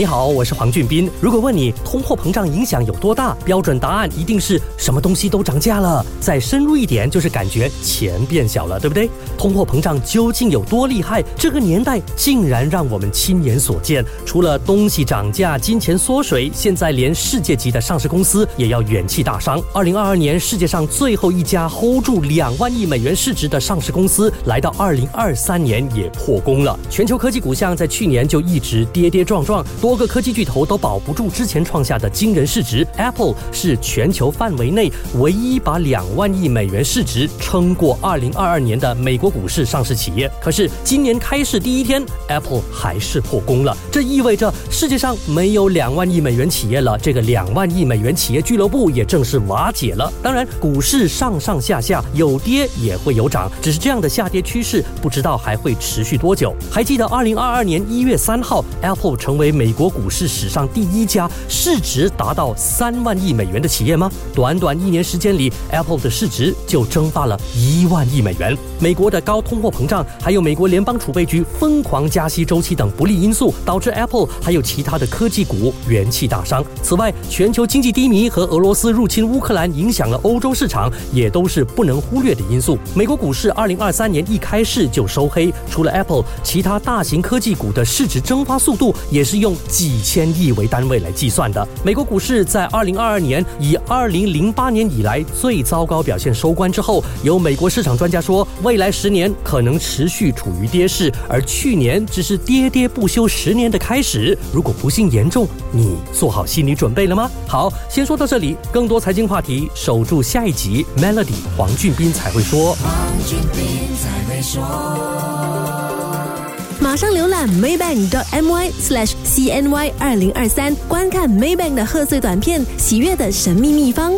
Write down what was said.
你好，我是黄俊斌。如果问你通货膨胀影响有多大，标准答案一定是什么东西都涨价了。再深入一点，就是感觉钱变小了，对不对？通货膨胀究竟有多厉害？这个年代竟然让我们亲眼所见。除了东西涨价、金钱缩水，现在连世界级的上市公司也要元气大伤。二零二二年，世界上最后一家 hold 住两万亿美元市值的上市公司，来到二零二三年也破功了。全球科技股像在去年就一直跌跌撞撞，多。多个科技巨头都保不住之前创下的惊人市值。Apple 是全球范围内唯一把两万亿美元市值撑过二零二二年的美国股市上市企业。可是今年开市第一天，Apple 还是破功了。这意味着世界上没有两万亿美元企业了，这个两万亿美元企业俱乐部也正式瓦解了。当然，股市上上下下有跌也会有涨，只是这样的下跌趋势不知道还会持续多久。还记得二零二二年一月三号，Apple 成为美。国股市史上第一家市值达到三万亿美元的企业吗？短短一年时间里，Apple 的市值就蒸发了一万亿美元。美国的高通货膨胀，还有美国联邦储备局疯狂加息周期等不利因素，导致 Apple 还有其他的科技股元气大伤。此外，全球经济低迷和俄罗斯入侵乌克兰影响了欧洲市场，也都是不能忽略的因素。美国股市二零二三年一开市就收黑，除了 Apple，其他大型科技股的市值蒸发速度也是用。几千亿为单位来计算的，美国股市在二零二二年以二零零八年以来最糟糕表现收官之后，有美国市场专家说，未来十年可能持续处于跌势，而去年只是跌跌不休十年的开始。如果不幸严重，你做好心理准备了吗？好，先说到这里，更多财经话题，守住下一集。Melody 黄俊斌才会说。马上浏览 maybank.my/cny 二零二三，观看 Maybank 的贺岁短片《喜悦的神秘秘方》。